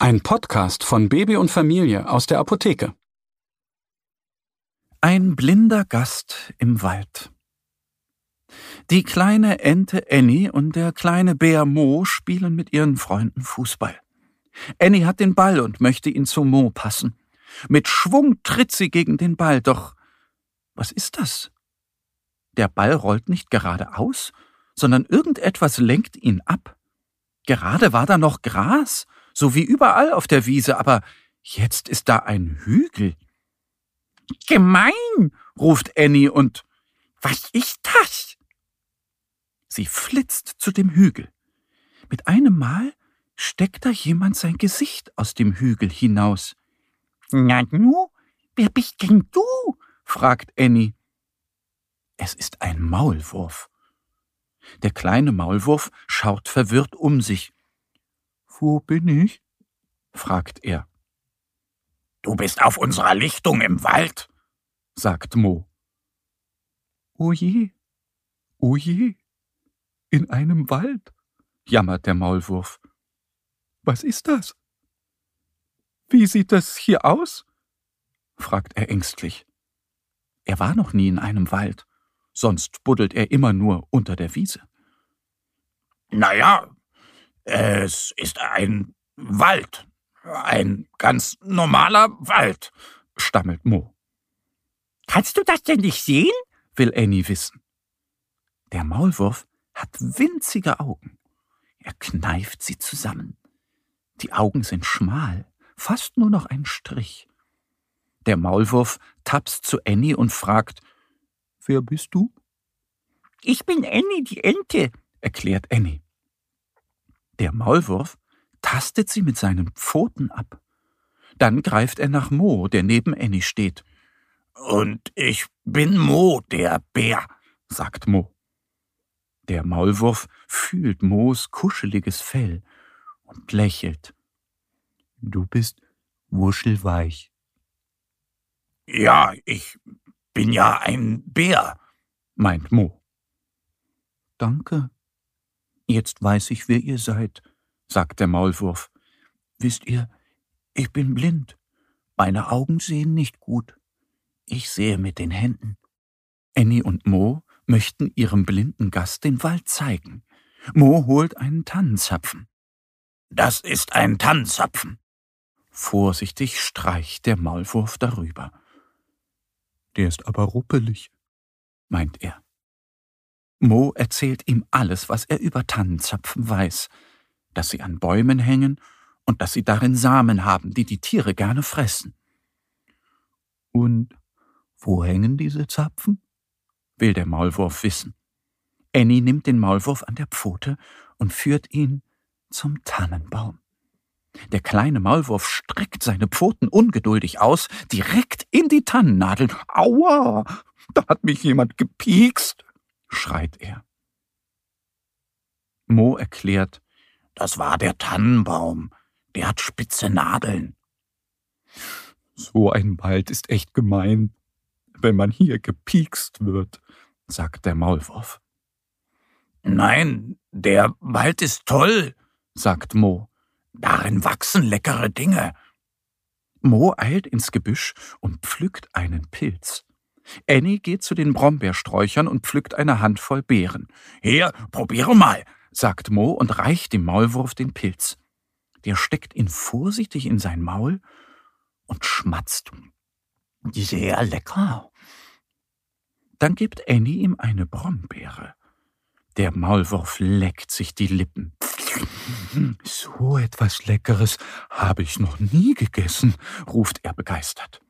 Ein Podcast von Baby und Familie aus der Apotheke. Ein blinder Gast im Wald. Die kleine Ente Annie und der kleine Bär Mo spielen mit ihren Freunden Fußball. Annie hat den Ball und möchte ihn zu Mo passen. Mit Schwung tritt sie gegen den Ball, doch was ist das? Der Ball rollt nicht geradeaus, sondern irgendetwas lenkt ihn ab. Gerade war da noch Gras, so wie überall auf der Wiese, aber jetzt ist da ein Hügel. Gemein, ruft Annie und was ist das? Sie flitzt zu dem Hügel. Mit einem Mal steckt da jemand sein Gesicht aus dem Hügel hinaus. Na nu, wer bist denn du? fragt Annie. Es ist ein Maulwurf. Der kleine Maulwurf schaut verwirrt um sich. Wo bin ich? fragt er. Du bist auf unserer Lichtung im Wald, sagt Mo. O je, o je, in einem Wald, jammert der Maulwurf. Was ist das? Wie sieht das hier aus? fragt er ängstlich. Er war noch nie in einem Wald, sonst buddelt er immer nur unter der Wiese. Naja, es ist ein Wald, ein ganz normaler Wald, stammelt Mo. Kannst du das denn nicht sehen? will Annie wissen. Der Maulwurf hat winzige Augen. Er kneift sie zusammen. Die Augen sind schmal, fast nur noch ein Strich. Der Maulwurf tapst zu Annie und fragt, Wer bist du? Ich bin Annie, die Ente, erklärt Annie. Der Maulwurf tastet sie mit seinen Pfoten ab. Dann greift er nach Mo, der neben Annie steht. Und ich bin Mo, der Bär, sagt Mo. Der Maulwurf fühlt Moos kuscheliges Fell und lächelt. Du bist wuschelweich. Ja, ich bin ja ein Bär, meint Mo. Danke. Jetzt weiß ich, wer ihr seid, sagt der Maulwurf. Wisst ihr, ich bin blind. Meine Augen sehen nicht gut. Ich sehe mit den Händen. Annie und Mo möchten ihrem blinden Gast den Wald zeigen. Mo holt einen Tannenzapfen. Das ist ein Tannenzapfen. Vorsichtig streicht der Maulwurf darüber. Der ist aber ruppelig, meint er. Mo erzählt ihm alles, was er über Tannenzapfen weiß, dass sie an Bäumen hängen und dass sie darin Samen haben, die die Tiere gerne fressen. Und wo hängen diese Zapfen? will der Maulwurf wissen. Annie nimmt den Maulwurf an der Pfote und führt ihn zum Tannenbaum. Der kleine Maulwurf streckt seine Pfoten ungeduldig aus, direkt in die Tannennadeln. Aua! Da hat mich jemand gepiekst, schreit er. Mo erklärt, das war der Tannenbaum. Der hat spitze Nadeln. So ein Wald ist echt gemein, wenn man hier gepiekst wird, sagt der Maulwurf. Nein, der Wald ist toll, sagt Mo. Darin wachsen leckere Dinge. Mo eilt ins Gebüsch und pflückt einen Pilz. Annie geht zu den Brombeersträuchern und pflückt eine Handvoll Beeren. Hier, probiere mal, sagt Mo und reicht dem Maulwurf den Pilz. Der steckt ihn vorsichtig in sein Maul und schmatzt. Sehr lecker. Dann gibt Annie ihm eine Brombeere. Der Maulwurf leckt sich die Lippen. So etwas Leckeres habe ich noch nie gegessen, ruft er begeistert.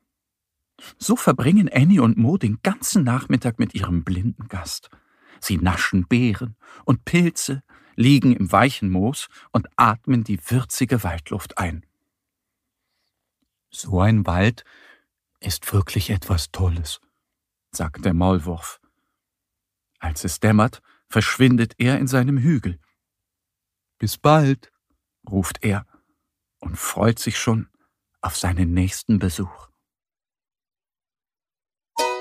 So verbringen Annie und Mo den ganzen Nachmittag mit ihrem blinden Gast. Sie naschen Beeren und Pilze, liegen im weichen Moos und atmen die würzige Waldluft ein. So ein Wald ist wirklich etwas Tolles, sagt der Maulwurf. Als es dämmert, verschwindet er in seinem Hügel. Bis bald, ruft er und freut sich schon auf seinen nächsten Besuch.